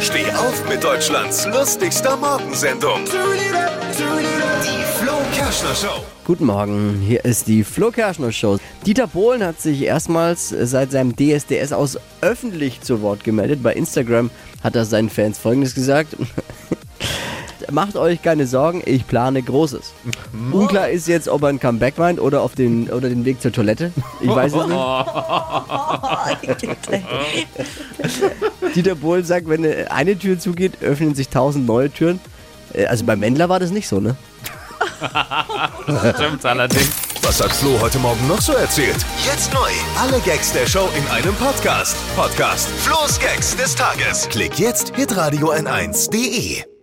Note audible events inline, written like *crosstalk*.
Steh auf mit Deutschlands lustigster Morgensendung. Die Flo Kerschner Show. Guten Morgen, hier ist die Flo Kerschner Show. Dieter Bohlen hat sich erstmals seit seinem DSDS aus öffentlich zu Wort gemeldet. Bei Instagram hat er seinen Fans folgendes gesagt. *laughs* Macht euch keine Sorgen, ich plane Großes. Unklar ist jetzt, ob er ein Comeback meint oder, auf den, oder den Weg zur Toilette. Ich weiß es nicht. *laughs* *laughs* Dieter Bohlen sagt, wenn eine Tür zugeht, öffnen sich tausend neue Türen. Äh, Also beim Wendler war das nicht so, ne? Stimmt allerdings. Was hat Flo heute Morgen noch so erzählt? Jetzt neu. Alle Gags der Show in einem Podcast. Podcast Flo's Gags des Tages. Klick jetzt, hitradio n1.de.